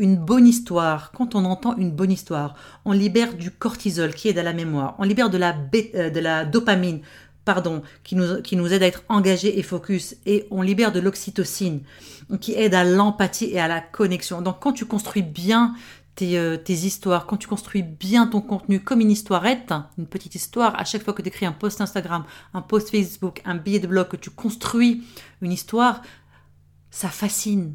une bonne histoire, quand on entend une bonne histoire, on libère du cortisol qui aide à la mémoire, on libère de la, euh, de la dopamine, pardon, qui nous, qui nous aide à être engagés et focus, et on libère de l'oxytocine, qui aide à l'empathie et à la connexion. Donc quand tu construis bien tes, euh, histoires, quand tu construis bien ton contenu comme une histoirette, une petite histoire, à chaque fois que tu écris un post Instagram, un post Facebook, un billet de blog, que tu construis une histoire, ça fascine.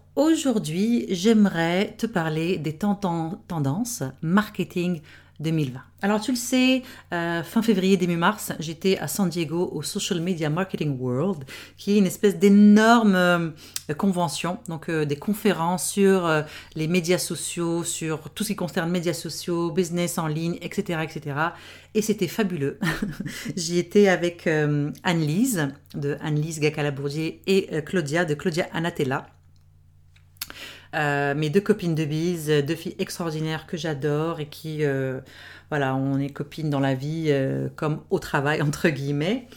aujourd'hui, j'aimerais te parler des tendances marketing 2020. Alors tu le sais, euh, fin février, début mars, j'étais à San Diego au Social Media Marketing World, qui est une espèce d'énorme euh, convention, donc euh, des conférences sur les médias sociaux, sur tout ce qui concerne médias sociaux, business en ligne, etc. etc. Et c'était fabuleux. J'y étais avec Anne-Lise, de Anne-Lise Gacalabourdier, et Claudia, de Claudia Anatella. Euh, mes deux copines de bise, deux filles extraordinaires que j'adore et qui, euh, voilà, on est copines dans la vie euh, comme au travail, entre guillemets.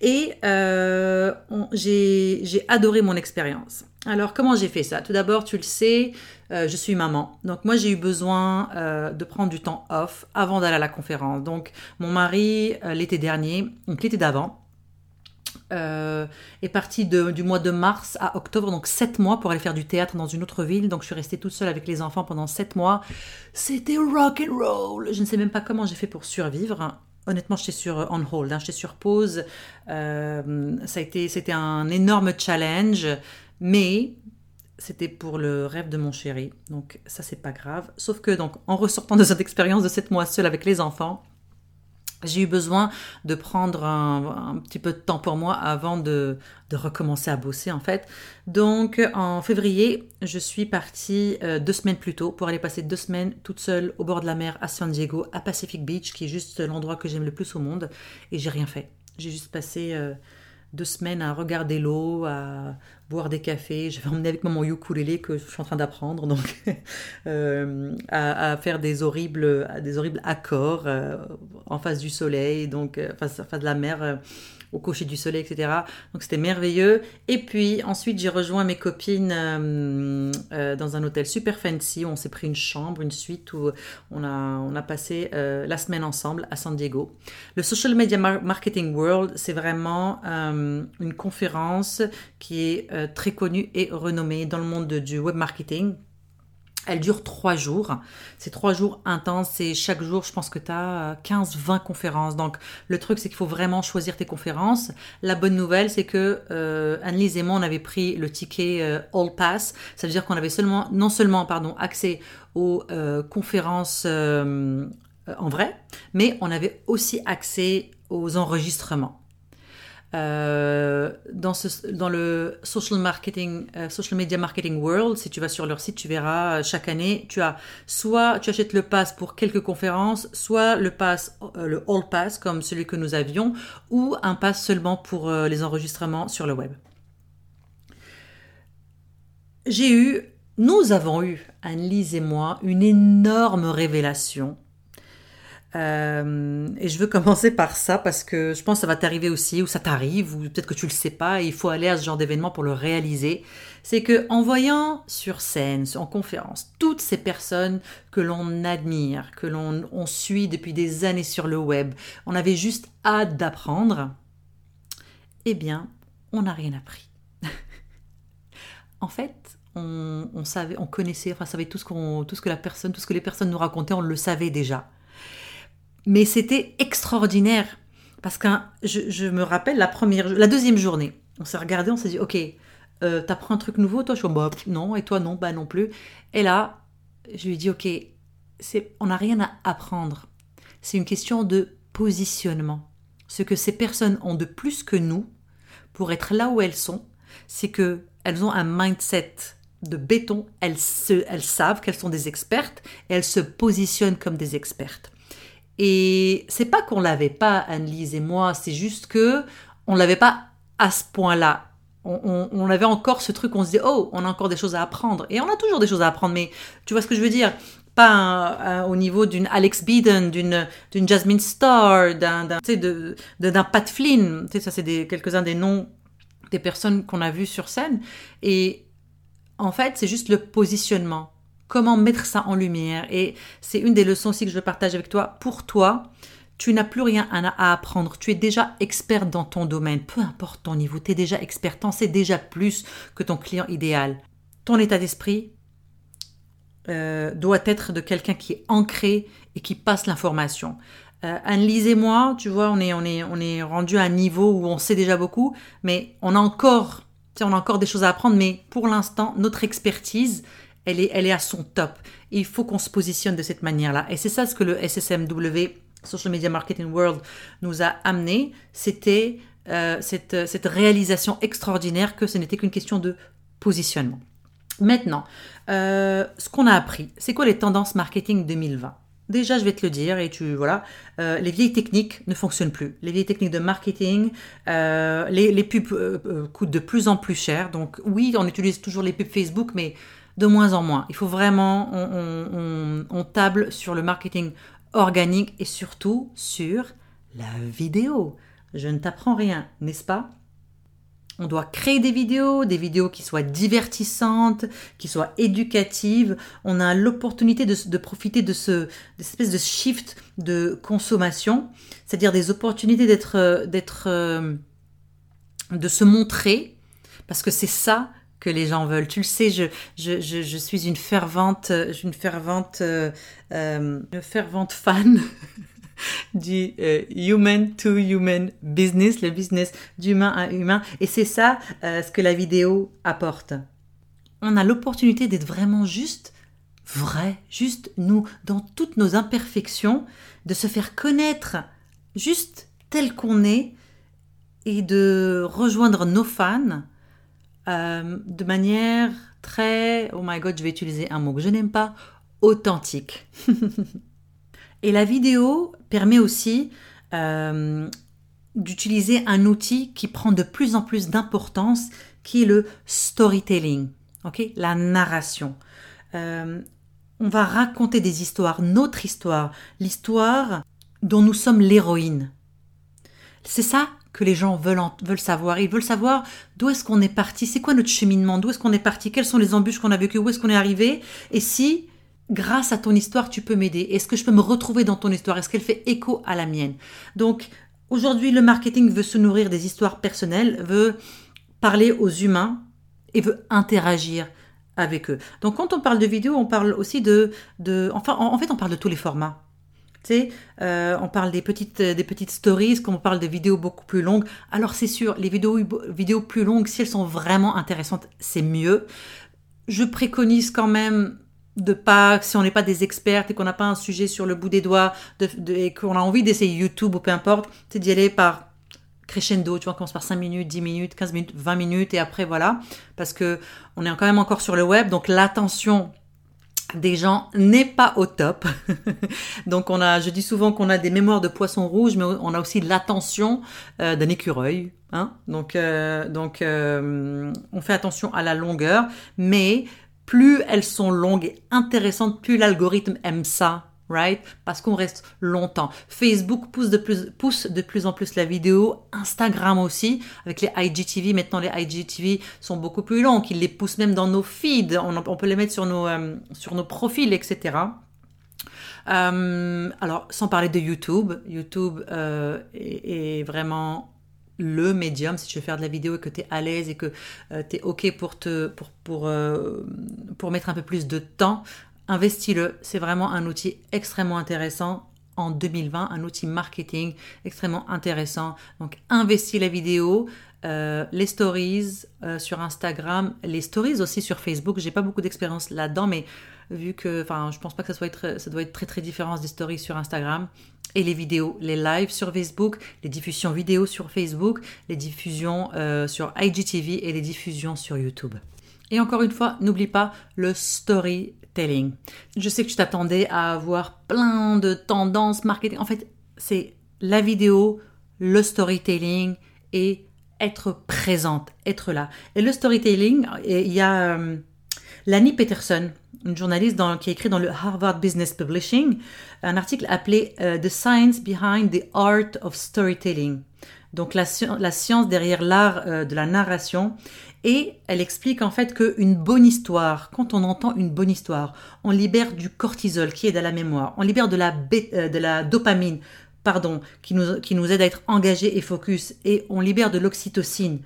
Et j'ai adoré mon expérience. Alors, comment j'ai fait ça? Tout d'abord, tu le sais, je suis maman. Donc, moi, j'ai eu besoin de prendre du temps off avant d'aller à la conférence. Donc, mon mari, l'été dernier, donc l'été d'avant, euh, est partie du mois de mars à octobre, donc sept mois pour aller faire du théâtre dans une autre ville. Donc je suis restée toute seule avec les enfants pendant sept mois. C'était rock and roll. Je ne sais même pas comment j'ai fait pour survivre. Honnêtement, j'étais sur euh, on hold, hein. j'étais sur pause. Euh, ça a été, c'était un énorme challenge, mais c'était pour le rêve de mon chéri. Donc ça, c'est pas grave. Sauf que donc en ressortant de cette expérience de sept mois seule avec les enfants, j'ai eu besoin de prendre un, petit peu de temps pour moi avant de, recommencer à bosser en fait. Donc en février, je suis partie euh, deux semaines plus tôt pour aller passer deux semaines toute seule au bord de la mer à San Diego, à Pacific Beach, qui est juste l'endroit que j'aime le plus au monde. Et j'ai rien fait. J'ai juste passé euh, deux semaines à regarder l'eau, à boire des cafés. J'avais emmené avec moi mon ukulélé que je suis en train d'apprendre, donc euh, à, faire des horribles, horribles accords euh, en face du soleil, donc euh, face, face de la mer au coucher du soleil, etc. Donc c'était merveilleux. Et puis ensuite j'ai rejoint mes copines euh, euh, dans un hôtel super fancy. Où on s'est pris une chambre, une suite où on a, on a passé euh, la semaine ensemble à San Diego. Le Social Media Marketing World, c'est vraiment une conférence qui est très connue et renommée dans le monde du web marketing. Elle dure trois jours. C'est trois jours intenses et chaque jour, je pense que tu as 15-20 conférences. Donc, le truc, c'est qu'il faut vraiment choisir tes conférences. La bonne nouvelle, c'est que euh, Annelise et moi, on avait pris le ticket euh, All Pass. Ça veut dire qu'on avait non seulement pardon, accès aux euh, conférences en vrai, mais on avait aussi accès aux enregistrements. Euh, dans, ce, dans le social marketing, euh, social media marketing world, si tu vas sur leur site, tu verras euh, chaque année, tu as soit tu achètes le pass pour quelques conférences, soit le pass, le all pass comme celui que nous avions, ou un pass seulement pour les enregistrements sur le web. J'ai eu, nous avons eu, Anne-Lise et moi, une énorme révélation euh, et je veux commencer par ça parce que je pense que ça va t'arriver aussi, ou ça t'arrive, ou peut-être que tu le sais pas, et il faut aller à ce genre d'événement pour le réaliser. C'est que en voyant sur scène, en conférence, toutes ces personnes que l'on admire, que l'on on suit depuis des années sur le web, on avait juste hâte d'apprendre. Eh bien, on n'a rien appris. en fait, on, on, savait, on connaissait, enfin, savait tout ce, qu'on, tout ce que la personne, tout ce que les personnes nous racontaient, on le savait déjà. Mais c'était extraordinaire parce que je, me rappelle la première, la deuxième journée, on s'est regardé, on s'est dit, ok, euh, t'apprends un truc nouveau, toi, je suis bah, non, et toi, non, bah non plus. Et là, je lui ai dit, ok, on n'a rien à apprendre. C'est une question de positionnement. Ce que ces personnes ont de plus que nous pour être là où elles sont, c'est que elles ont un mindset de béton. Elles, elles savent qu'elles sont des expertes et elles se positionnent comme des expertes. Et c'est pas qu'on l'avait pas, Anne-Lise et moi, c'est juste que on l'avait pas à ce point-là. On, avait encore ce truc, on se disait, oh, on a encore des choses à apprendre. Et on a toujours des choses à apprendre, mais tu vois ce que je veux dire? Pas au niveau d'une Alex Beeden, d'une Jasmine Starr, d'un d'un Pat Flynn. Tu sais, ça c'est quelques-uns des noms des personnes qu'on a vues sur scène. Et en fait, c'est juste le positionnement. Comment mettre ça en lumière. Et c'est une des leçons aussi que je partage avec toi. Pour toi, tu n'as plus rien à apprendre. Tu es déjà expert dans ton domaine. Peu importe ton niveau, tu es déjà expert. T'en sais déjà plus que ton client idéal. Ton état d'esprit, euh, doit être de quelqu'un qui est ancré et qui passe l'information. Euh, Anne-Lise et moi, tu vois, on est rendu à un niveau où on sait déjà beaucoup, mais on a encore, on a encore des choses à apprendre, mais pour l'instant, notre expertise, elle est, elle est à son top. il faut qu'on se positionne de cette manière-là. Et c'est ça ce que le SSMW, Social Media Marketing World, nous a amené. C'était euh, cette, cette réalisation extraordinaire que ce n'était qu'une question de positionnement. Maintenant, euh, ce qu'on a appris, c'est quoi les tendances marketing 2020 Déjà, je vais te le dire, et tu voilà, euh, les vieilles techniques ne fonctionnent plus. Les vieilles techniques de marketing, euh, les, pubs coûtent de plus en plus cher. Donc oui, on utilise toujours les pubs Facebook, mais de moins en moins. Il faut vraiment, on table sur le marketing organique et surtout sur la vidéo. Je ne t'apprends rien, n'est-ce pas? On doit créer des vidéos, des vidéos qui soient divertissantes, qui soient éducatives. On a l'opportunité de, profiter de ce espèce de shift de consommation, c'est-à-dire des opportunités d'être, d'être, euh, de se montrer, parce que c'est ça que les gens veulent. Tu le sais, je, je, suis une fervente, une fervente, euh, euh, une fervente fan du euh, human to human business, le business d'humain à humain. Et c'est ça euh, ce que la vidéo apporte. On a l'opportunité d'être vraiment juste vrai, juste nous, dans toutes nos imperfections, de se faire connaître juste tel qu'on est et de rejoindre nos fans euh, de manière très, oh my god, je vais utiliser un mot que je n'aime pas, authentique. Et la vidéo permet aussi euh, d'utiliser un outil qui prend de plus en plus d'importance, qui est le storytelling, ok, la narration. Euh, on va raconter des histoires, notre histoire, l'histoire dont nous sommes l'héroïne. C'est ça que les gens veulent, savoir. Ils veulent savoir d'où est-ce qu'on est parti, c'est quoi notre cheminement, d'où est-ce qu'on est parti, quelles sont les embûches qu'on a vécues, où est-ce qu'on est arrivé, et si grâce à ton histoire, tu peux m'aider Est-ce que je peux me retrouver dans ton histoire? Est-ce qu'elle fait écho à la mienne? Donc, aujourd'hui, le marketing veut se nourrir des histoires personnelles, veut parler aux humains et veut interagir avec eux. Donc, quand on parle de vidéo, on parle aussi de... de enfin, en, fait, on parle de tous les formats. Euh, on parle des petites, petites stories, comme on parle de vidéos beaucoup plus longues. Alors c'est sûr, les vidéos, plus longues, si elles sont vraiment intéressantes, c'est mieux. Je préconise quand même de pas, si on n'est pas des experts et qu'on n'a pas un sujet sur le bout des doigts et qu'on a envie d'essayer YouTube ou peu importe, c'est d'y aller par crescendo, tu vois, on commence par 5 minutes, 10 minutes, 15 minutes, 20 minutes et après voilà, parce que on est quand même encore sur le web, donc l'attention des gens n'est pas au top. donc on a, je dis souvent qu'on a des mémoires de poisson rouge, mais on a aussi l'attention euh, d'un écureuil. Hein donc euh, donc euh, on fait attention à la longueur, mais plus elles sont longues et intéressantes, plus l'algorithme aime ça, right? Parce qu'on reste longtemps. Facebook pousse de, plus, pousse de plus en plus la vidéo, Instagram aussi, avec les IGTV. Maintenant, les IGTV sont beaucoup plus longs, ils les poussent même dans nos feeds, on, peut les mettre sur nos, euh, sur nos profils, etc. Euh, alors, sans parler de YouTube, YouTube euh, est, vraiment le médium, si tu veux faire de la vidéo et que tu es à l'aise et que tu es OK pour, te, pour, pour, pour mettre un peu plus de temps, investis-le. C'est vraiment un outil extrêmement intéressant en 2020, un outil marketing extrêmement intéressant. Donc, investis la vidéo, euh, les stories sur Instagram, les stories aussi sur Facebook. J'ai pas beaucoup d'expérience là-dedans, mais vu que, enfin, je pense pas que ça, soit doit être très très différent des stories sur Instagram et les vidéos, les lives sur Facebook, les diffusions vidéo sur Facebook, les diffusions euh, sur IGTV et les diffusions sur YouTube. Et encore une fois, n'oublie pas le storytelling. Je sais que tu t'attendais à avoir plein de tendances marketing. En fait, c'est la vidéo, le storytelling et être présente, être là. Et le storytelling, il y a euh, Lani Peterson, une journaliste qui a écrit dans le Harvard Business Publishing un article appelé euh, The Science Behind the Art of Storytelling. Donc la, la science derrière l'art euh, de la narration. Et elle explique en fait qu'une bonne histoire, quand on entend une bonne histoire, on libère du cortisol qui aide à la mémoire, on libère de la, de la dopamine, pardon, qui nous, qui nous aide à être engagés et focus, et on libère de l'oxytocine,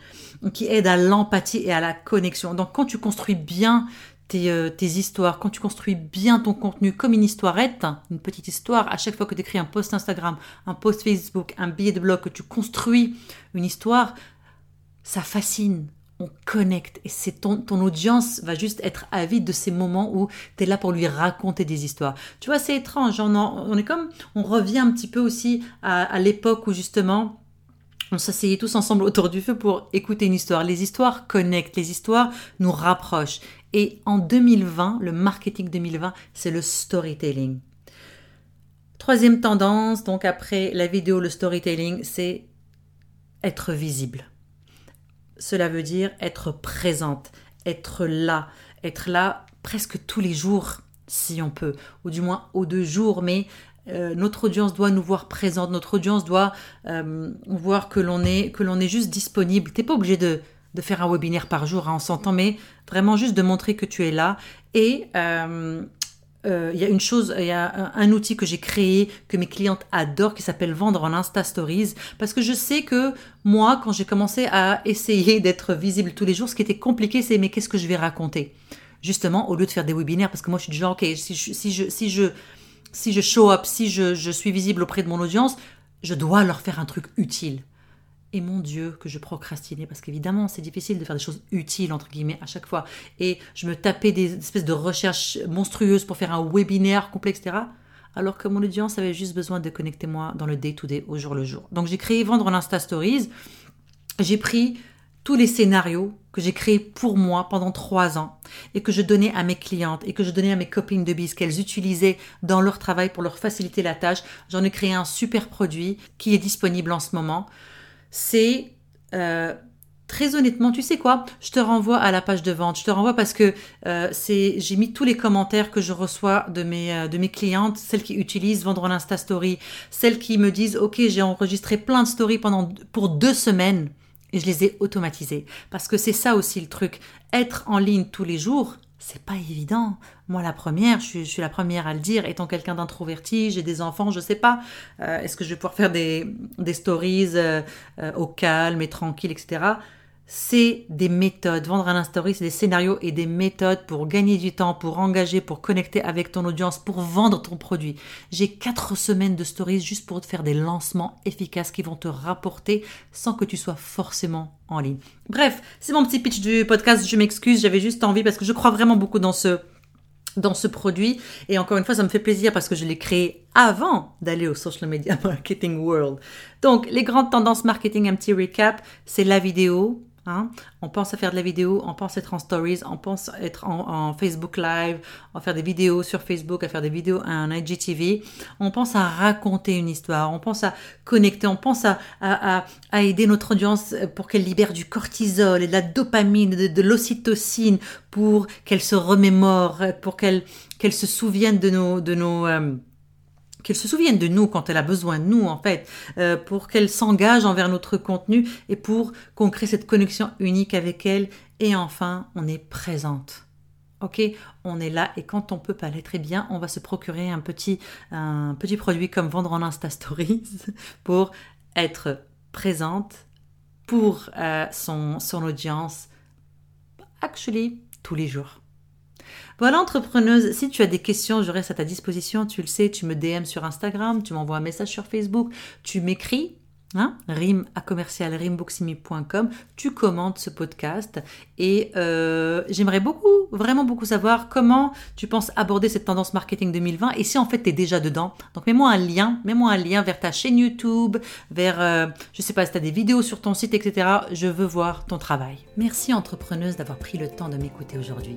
qui aide à l'empathie et à la connexion. Donc quand tu construis bien tes, euh, tes, histoires, quand tu construis bien ton contenu comme une histoirette, une petite histoire, à chaque fois que tu écris un post Instagram, un post Facebook, un billet de blog, que tu construis une histoire, ça fascine, on connecte et c'est ton, ton audience va juste être avide de ces moments où tu es là pour lui raconter des histoires. Tu vois, c'est étrange, on, on, est comme, on revient un petit peu aussi à, à l'époque où justement on s'asseyait tous ensemble autour du feu pour écouter une histoire. Les histoires connectent, les histoires nous rapprochent. Et en 2020, le marketing 2020, c'est le storytelling. Troisième tendance, donc après la vidéo, le storytelling, c'est être visible. Cela veut dire être présente, être là, être là presque tous les jours si on peut, ou du moins aux deux jours, mais euh, notre audience doit nous voir présente, notre audience doit euh, voir que l'on est, juste disponible. T'es pas obligé de, de, faire un webinaire par jour, hein, on s'entend, mais vraiment juste de montrer que tu es là. Et euh, il y a une chose, il y a un, outil que j'ai créé, que mes clientes adorent, qui s'appelle Vendre en Insta Stories, parce que je sais que moi, quand j'ai commencé à essayer d'être visible tous les jours, ce qui était compliqué, c'est mais qu'est-ce que je vais raconter? Justement, au lieu de faire des webinaires, parce que moi je suis du genre, ok, si si je, si je si je show up, si je, suis visible auprès de mon audience, je dois leur faire un truc utile. Et mon Dieu, que je procrastinais, parce qu'évidemment, c'est difficile de faire des choses utiles, entre guillemets, à chaque fois. Et je me tapais des espèces de recherches monstrueuses pour faire un webinaire complet, etc. Alors que mon audience avait juste besoin de connecter moi dans le day-to-day, au jour le jour. Donc j'ai créé Vendre en Insta Stories. J'ai pris tous les scénarios que j'ai créés pour moi pendant trois ans et que je donnais à mes clientes et que je donnais à mes copines de bise qu'elles utilisaient dans leur travail pour leur faciliter la tâche. J'en ai créé un super produit qui est disponible en ce moment. C'est euh, très honnêtement, tu sais quoi? Je te renvoie à la page de vente. Je te renvoie parce que euh, j'ai mis tous les commentaires que je reçois de mes euh, de mes clientes, celles qui utilisent vendre en Insta Story, celles qui me disent OK, j'ai enregistré plein de stories pendant pour deux semaines et je les ai automatisés. Parce que c'est ça aussi le truc. Être en ligne tous les jours, c'est pas évident. Moi, la première, je suis, la première à le dire, étant quelqu'un d'introverti, j'ai des enfants, je sais pas. Euh, est-ce que je vais pouvoir faire des, des stories euh, euh, au calme et tranquille, etc c'est des méthodes. Vendre un story, c'est des scénarios et des méthodes pour gagner du temps, pour engager, pour connecter avec ton audience, pour vendre ton produit. J'ai quatre semaines de stories juste pour te faire des lancements efficaces qui vont te rapporter sans que tu sois forcément en ligne. Bref, c'est mon petit pitch du podcast. Je m'excuse, j'avais juste envie parce que je crois vraiment beaucoup dans ce dans ce produit. Et encore une fois, ça me fait plaisir parce que je l'ai créé avant d'aller au social media marketing world. Donc, les grandes tendances marketing, un recap, c'est la vidéo, Hein. On pense à faire de la vidéo, on pense être en stories, on pense être en, Facebook Live, à faire des vidéos sur Facebook, à faire des vidéos en IGTV. On pense à raconter une histoire, on pense à connecter, on pense à, aider notre audience pour qu'elle libère du cortisol et de la dopamine, de, l'ocytocine, pour qu'elle se remémore, pour qu'elle se souvienne de nos... De nos euh, qu'elle se souvienne de nous quand elle a besoin de nous, en fait, euh, pour qu'elle s'engage envers notre contenu et pour qu'on crée cette connexion unique avec elle. Et enfin, on est présente. Ok, on est là et quand on peut pas l'être, très bien, on va se procurer un petit, petit produit comme vendre en Insta Stories pour être présente pour euh, son, son audience, actually, tous les jours. Voilà, entrepreneuse, si tu as des questions, je reste à ta disposition. Tu le sais, tu me DM sur Instagram, tu m'envoies un message sur Facebook, tu m'écris. hein, rime à commercial rimeboximi.com, tu commandes ce podcast et euh, j'aimerais beaucoup, vraiment beaucoup savoir comment tu penses aborder cette tendance marketing 2020 et si en fait tu es déjà dedans. Donc mets-moi un lien, mets-moi un lien vers ta chaîne YouTube, vers, euh, je sais pas, si tu as des vidéos sur ton site, etc. Je veux voir ton travail. Merci entrepreneuse d'avoir pris le temps de m'écouter aujourd'hui.